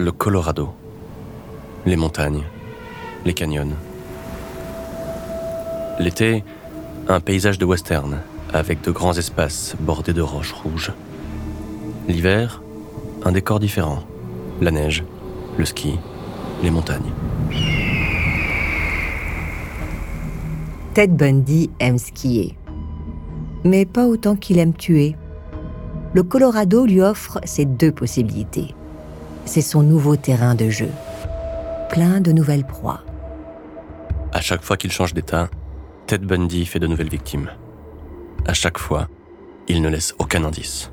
le Colorado. Les montagnes, les canyons. L'été, un paysage de western, avec de grands espaces bordés de roches rouges. L'hiver, un décor différent. La neige, le ski, les montagnes. Ted Bundy aime skier. Mais pas autant qu'il aime tuer. Le Colorado lui offre ces deux possibilités. C'est son nouveau terrain de jeu. Plein de nouvelles proies. À chaque fois qu'il change d'état, Ted Bundy fait de nouvelles victimes. À chaque fois, il ne laisse aucun indice.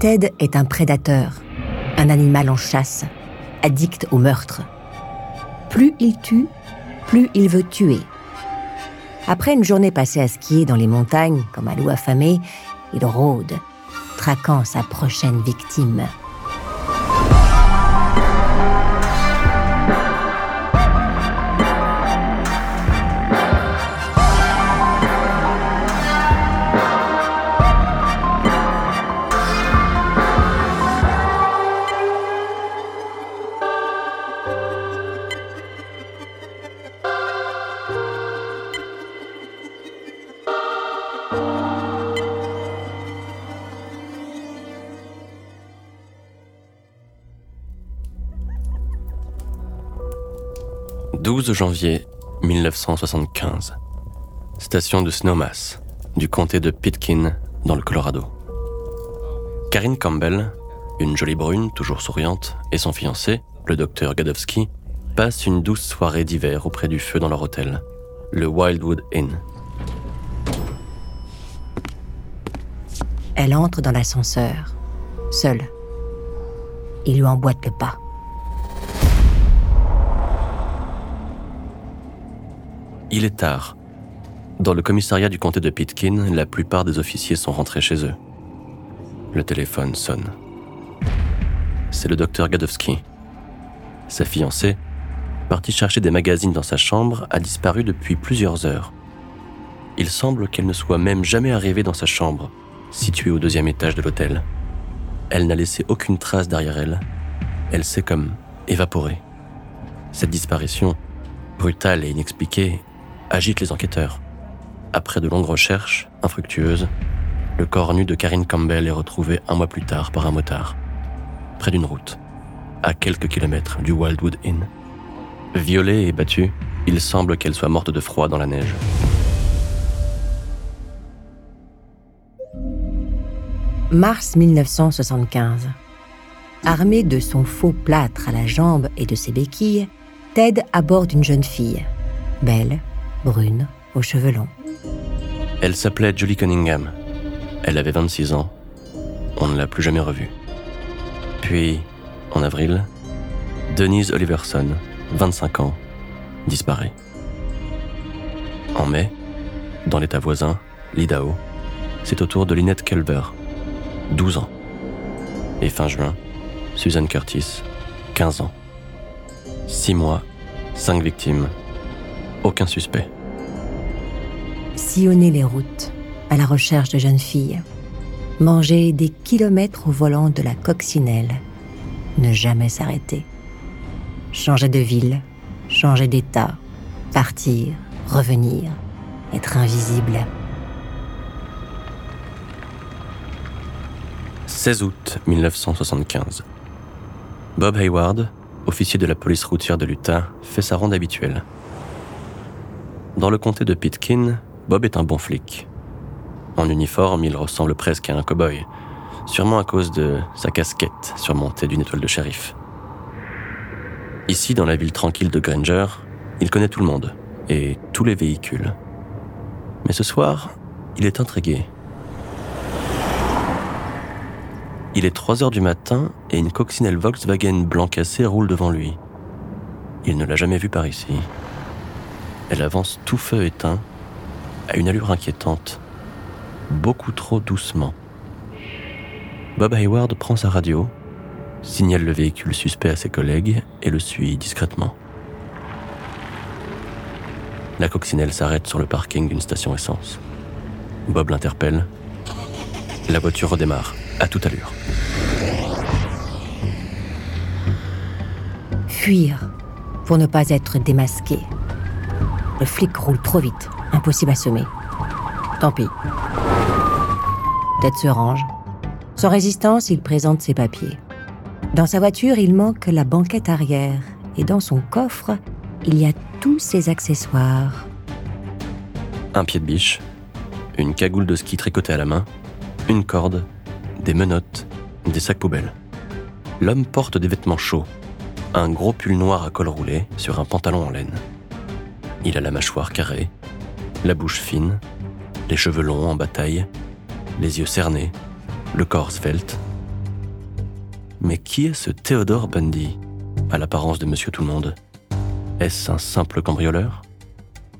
Ted est un prédateur, un animal en chasse, addict au meurtre. Plus il tue, plus il veut tuer. Après une journée passée à skier dans les montagnes, comme un loup affamé, il rôde, traquant sa prochaine victime. 12 janvier 1975. Station de Snowmass, du comté de Pitkin, dans le Colorado. Karine Campbell, une jolie brune, toujours souriante, et son fiancé, le docteur Gadowski, passent une douce soirée d'hiver auprès du feu dans leur hôtel, le Wildwood Inn. Elle entre dans l'ascenseur, seule. Il lui emboîte le pas. Il est tard. Dans le commissariat du comté de Pitkin, la plupart des officiers sont rentrés chez eux. Le téléphone sonne. C'est le docteur Gadowski. Sa fiancée, partie chercher des magazines dans sa chambre, a disparu depuis plusieurs heures. Il semble qu'elle ne soit même jamais arrivée dans sa chambre, située au deuxième étage de l'hôtel. Elle n'a laissé aucune trace derrière elle. Elle s'est comme évaporée. Cette disparition, brutale et inexpliquée, agite les enquêteurs. Après de longues recherches, infructueuses, le corps nu de Karine Campbell est retrouvé un mois plus tard par un motard, près d'une route, à quelques kilomètres du Wildwood Inn. Violée et battue, il semble qu'elle soit morte de froid dans la neige. Mars 1975. Armé de son faux plâtre à la jambe et de ses béquilles, Ted aborde une jeune fille, belle, brune, aux cheveux longs. Elle s'appelait Julie Cunningham. Elle avait 26 ans. On ne l'a plus jamais revue. Puis, en avril, Denise Oliverson, 25 ans, disparaît. En mai, dans l'état voisin, l'Idaho, c'est au tour de Lynette Kelber, 12 ans. Et fin juin, Suzanne Curtis, 15 ans. Six mois, cinq victimes, aucun suspect. Sillonner les routes à la recherche de jeunes filles. Manger des kilomètres au volant de la coccinelle. Ne jamais s'arrêter. Changer de ville, changer d'état, partir, revenir, être invisible. 16 août 1975. Bob Hayward, officier de la police routière de l'Utah, fait sa ronde habituelle. Dans le comté de Pitkin, Bob est un bon flic. En uniforme, il ressemble presque à un cow-boy, sûrement à cause de sa casquette surmontée d'une étoile de shérif. Ici, dans la ville tranquille de Granger, il connaît tout le monde et tous les véhicules. Mais ce soir, il est intrigué. Il est 3 heures du matin et une coccinelle Volkswagen blanc cassé roule devant lui. Il ne l'a jamais vue par ici. Elle avance tout feu éteint, à une allure inquiétante, beaucoup trop doucement. Bob Hayward prend sa radio, signale le véhicule suspect à ses collègues et le suit discrètement. La coccinelle s'arrête sur le parking d'une station essence. Bob l'interpelle. La voiture redémarre, à toute allure. fuir pour ne pas être démasqué. Le flic roule trop vite, impossible à semer. Tant pis. Ted se range. Sans résistance, il présente ses papiers. Dans sa voiture, il manque la banquette arrière et dans son coffre, il y a tous ses accessoires. Un pied de biche, une cagoule de ski tricotée à la main, une corde, des menottes, des sacs poubelles. L'homme porte des vêtements chauds, un gros pull noir à col roulé sur un pantalon en laine. Il a la mâchoire carrée, la bouche fine, les cheveux longs en bataille, les yeux cernés, le corps svelte. Mais qui est ce Théodore Bundy, à l'apparence de Monsieur Tout-le-Monde Est-ce un simple cambrioleur?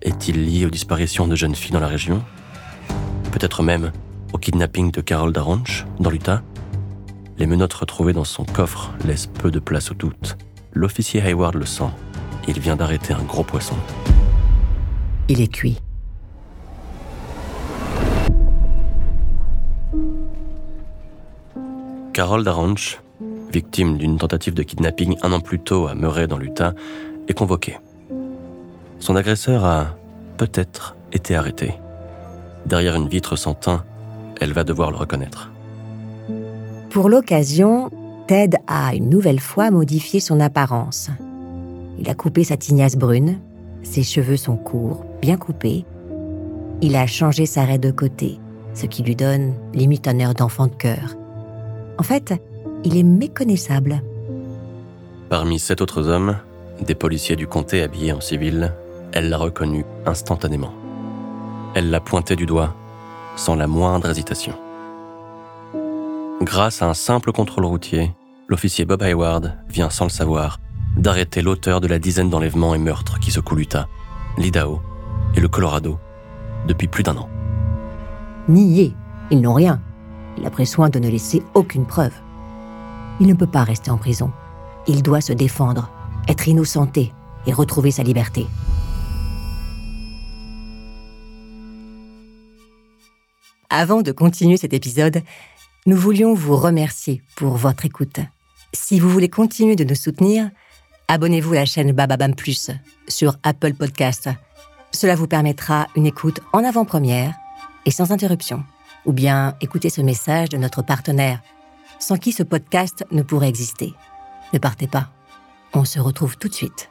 Est-il lié aux disparitions de jeunes filles dans la région? Peut-être même au kidnapping de Carol Daranch, dans l'Utah? Les menottes retrouvées dans son coffre laissent peu de place au doute. L'officier Hayward le sent. Il vient d'arrêter un gros poisson. Il est cuit. Carol Daranch, victime d'une tentative de kidnapping un an plus tôt à Murray dans l'Utah, est convoquée. Son agresseur a peut-être été arrêté. Derrière une vitre sans teint, elle va devoir le reconnaître. Pour l'occasion, Ted a une nouvelle fois modifié son apparence. Il a coupé sa tignasse brune, ses cheveux sont courts, bien coupés. Il a changé sa raie de côté, ce qui lui donne limite un air d'enfant de cœur. En fait, il est méconnaissable. Parmi sept autres hommes, des policiers du comté habillés en civil, elle l'a reconnu instantanément. Elle l'a pointé du doigt, sans la moindre hésitation. Grâce à un simple contrôle routier, l'officier Bob Hayward vient sans le savoir d'arrêter l'auteur de la dizaine d'enlèvements et meurtres qui secouent l'Utah, l'Idaho et le Colorado depuis plus d'un an. Nié, ils n'ont rien. Il a pris soin de ne laisser aucune preuve. Il ne peut pas rester en prison. Il doit se défendre, être innocenté et retrouver sa liberté. Avant de continuer cet épisode, nous voulions vous remercier pour votre écoute. Si vous voulez continuer de nous soutenir, abonnez-vous à la chaîne Bababam Plus sur Apple Podcast. Cela vous permettra une écoute en avant-première et sans interruption ou bien écouter ce message de notre partenaire, sans qui ce podcast ne pourrait exister. Ne partez pas. On se retrouve tout de suite.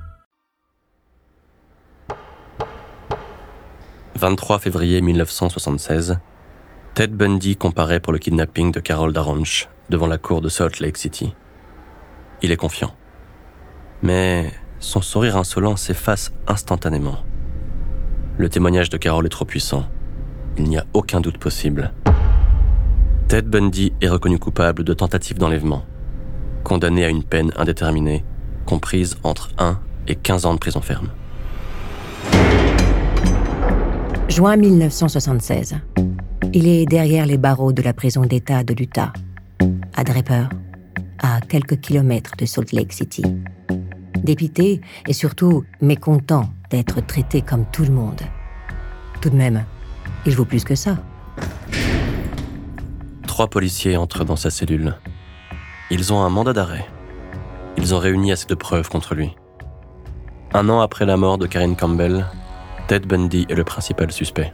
23 février 1976, Ted Bundy comparaît pour le kidnapping de Carol Daranch devant la cour de Salt Lake City. Il est confiant. Mais son sourire insolent s'efface instantanément. Le témoignage de Carol est trop puissant. Il n'y a aucun doute possible. Ted Bundy est reconnu coupable de tentative d'enlèvement, condamné à une peine indéterminée, comprise entre 1 et 15 ans de prison ferme. Juin 1976. Il est derrière les barreaux de la prison d'État de l'Utah, à Draper, à quelques kilomètres de Salt Lake City. Dépité et surtout mécontent d'être traité comme tout le monde. Tout de même, il vaut plus que ça. Trois policiers entrent dans sa cellule. Ils ont un mandat d'arrêt. Ils ont réuni assez de preuves contre lui. Un an après la mort de Karine Campbell, Ted Bundy est le principal suspect.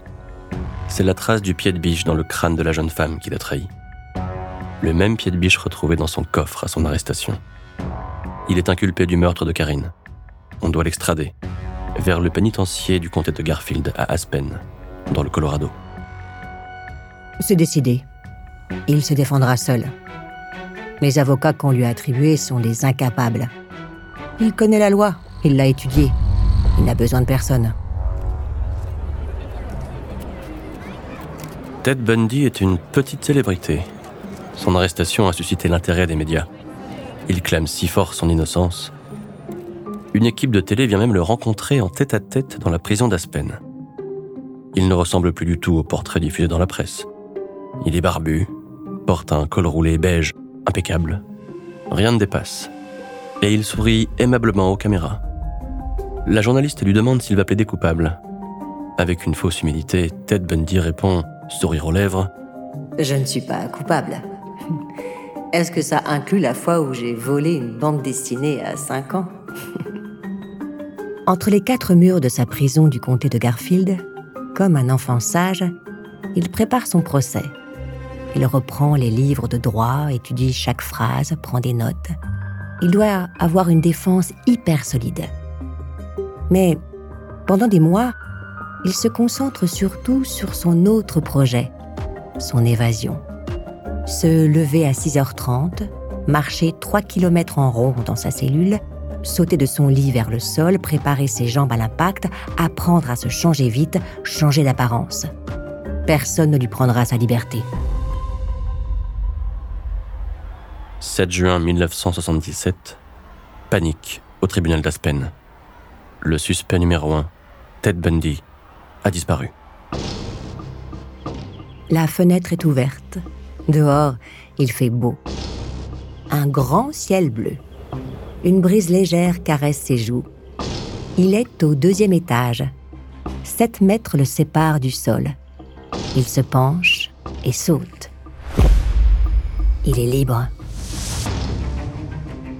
C'est la trace du pied de biche dans le crâne de la jeune femme qui l'a trahi. Le même pied de biche retrouvé dans son coffre à son arrestation. Il est inculpé du meurtre de Karine. On doit l'extrader vers le pénitencier du comté de Garfield à Aspen, dans le Colorado. C'est décidé. Il se défendra seul. Les avocats qu'on lui a attribués sont des incapables. Il connaît la loi, il l'a étudiée. Il n'a besoin de personne. Ted Bundy est une petite célébrité. Son arrestation a suscité l'intérêt des médias. Il clame si fort son innocence. Une équipe de télé vient même le rencontrer en tête-à-tête dans la prison d'Aspen. Il ne ressemble plus du tout au portrait diffusé dans la presse. Il est barbu, porte un col roulé beige impeccable. Rien ne dépasse. Et il sourit aimablement aux caméras. La journaliste lui demande s'il va plaider coupable. Avec une fausse humilité, Ted Bundy répond, sourire aux lèvres Je ne suis pas coupable. Est-ce que ça inclut la fois où j'ai volé une bande dessinée à 5 ans? Entre les quatre murs de sa prison du comté de Garfield, comme un enfant sage, il prépare son procès. Il reprend les livres de droit, étudie chaque phrase, prend des notes. Il doit avoir une défense hyper solide. Mais pendant des mois, il se concentre surtout sur son autre projet, son évasion. Se lever à 6h30, marcher 3 km en rond dans sa cellule, sauter de son lit vers le sol, préparer ses jambes à l'impact, apprendre à se changer vite, changer d'apparence. Personne ne lui prendra sa liberté. 7 juin 1977, panique au tribunal d'Aspen. Le suspect numéro 1, Ted Bundy, a disparu. La fenêtre est ouverte. Dehors, il fait beau. Un grand ciel bleu. Une brise légère caresse ses joues. Il est au deuxième étage. Sept mètres le séparent du sol. Il se penche et saute. Il est libre.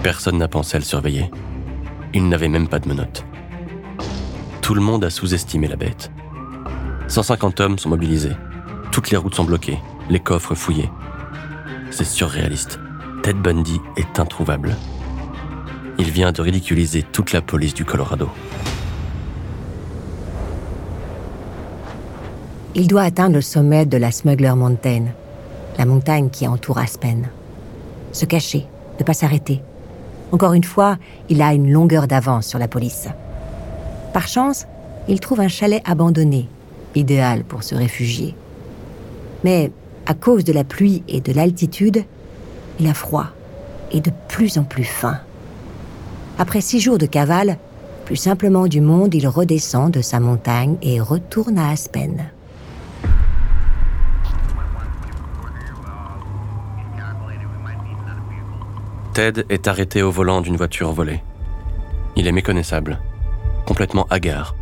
Personne n'a pensé à le surveiller. Il n'avait même pas de menottes. Tout le monde a sous-estimé la bête. 150 hommes sont mobilisés. Toutes les routes sont bloquées, les coffres fouillés. C'est surréaliste. Ted Bundy est introuvable. Il vient de ridiculiser toute la police du Colorado. Il doit atteindre le sommet de la Smuggler Mountain, la montagne qui entoure Aspen. Se cacher, ne pas s'arrêter. Encore une fois, il a une longueur d'avance sur la police. Par chance, il trouve un chalet abandonné, idéal pour se réfugier. Mais à cause de la pluie et de l'altitude, il a froid et de plus en plus faim. Après six jours de cavale, plus simplement du monde, il redescend de sa montagne et retourne à Aspen. Ted est arrêté au volant d'une voiture volée. Il est méconnaissable, complètement hagard.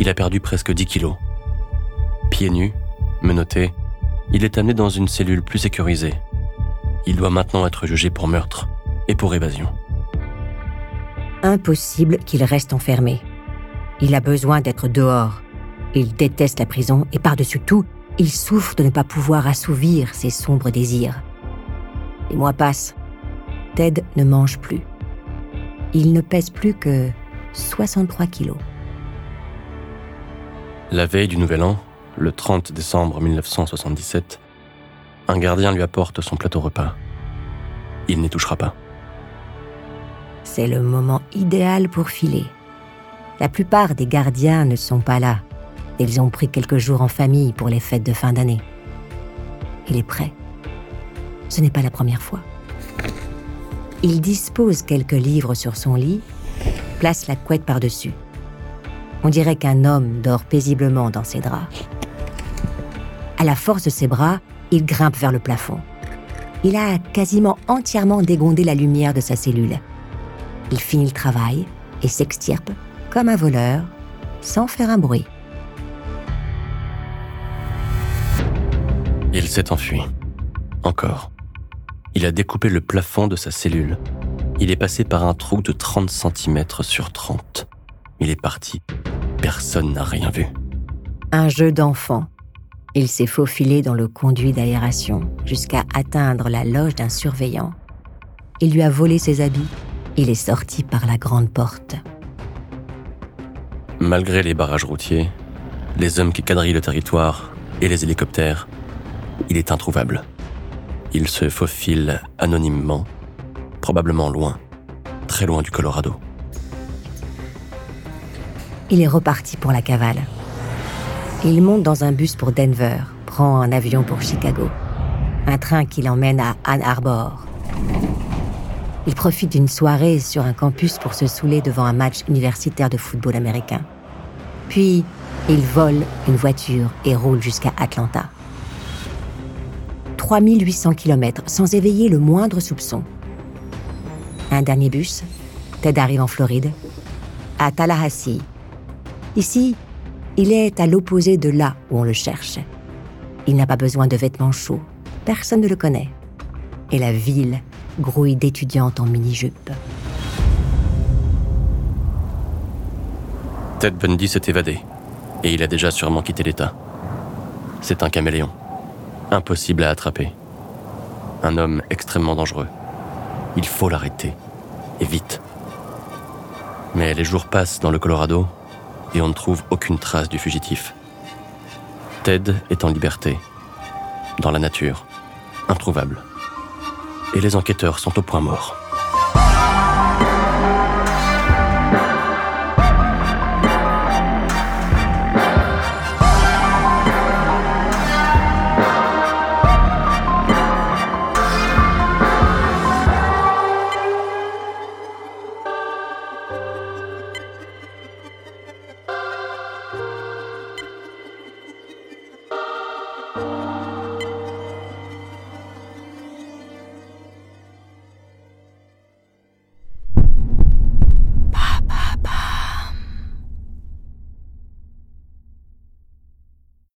Il a perdu presque 10 kilos. Pieds nus, menotté, il est amené dans une cellule plus sécurisée. Il doit maintenant être jugé pour meurtre et pour évasion. Impossible qu'il reste enfermé. Il a besoin d'être dehors. Il déteste la prison et par-dessus tout, il souffre de ne pas pouvoir assouvir ses sombres désirs. Les mois passent. Ted ne mange plus. Il ne pèse plus que 63 kilos. La veille du Nouvel An, le 30 décembre 1977, un gardien lui apporte son plateau repas. Il n'y touchera pas. C'est le moment idéal pour filer. La plupart des gardiens ne sont pas là. Ils ont pris quelques jours en famille pour les fêtes de fin d'année. Il est prêt. Ce n'est pas la première fois. Il dispose quelques livres sur son lit, place la couette par-dessus. On dirait qu'un homme dort paisiblement dans ses draps. La force de ses bras, il grimpe vers le plafond. Il a quasiment entièrement dégondé la lumière de sa cellule. Il finit le travail et s'extirpe comme un voleur, sans faire un bruit. Il s'est enfui. Encore. Il a découpé le plafond de sa cellule. Il est passé par un trou de 30 cm sur 30. Il est parti. Personne n'a rien vu. Un jeu d'enfant. Il s'est faufilé dans le conduit d'aération jusqu'à atteindre la loge d'un surveillant. Il lui a volé ses habits. Il est sorti par la grande porte. Malgré les barrages routiers, les hommes qui quadrillent le territoire et les hélicoptères, il est introuvable. Il se faufile anonymement, probablement loin, très loin du Colorado. Il est reparti pour la cavale. Il monte dans un bus pour Denver, prend un avion pour Chicago, un train qui l'emmène à Ann Arbor. Il profite d'une soirée sur un campus pour se saouler devant un match universitaire de football américain. Puis, il vole une voiture et roule jusqu'à Atlanta. 3800 km sans éveiller le moindre soupçon. Un dernier bus, Ted arrive en Floride, à Tallahassee. Ici, il est à l'opposé de là où on le cherche. Il n'a pas besoin de vêtements chauds, personne ne le connaît. Et la ville grouille d'étudiantes en mini-jupe. Ted Bundy s'est évadé, et il a déjà sûrement quitté l'État. C'est un caméléon, impossible à attraper. Un homme extrêmement dangereux. Il faut l'arrêter, et vite. Mais les jours passent dans le Colorado, et on ne trouve aucune trace du fugitif. Ted est en liberté, dans la nature, introuvable. Et les enquêteurs sont au point mort.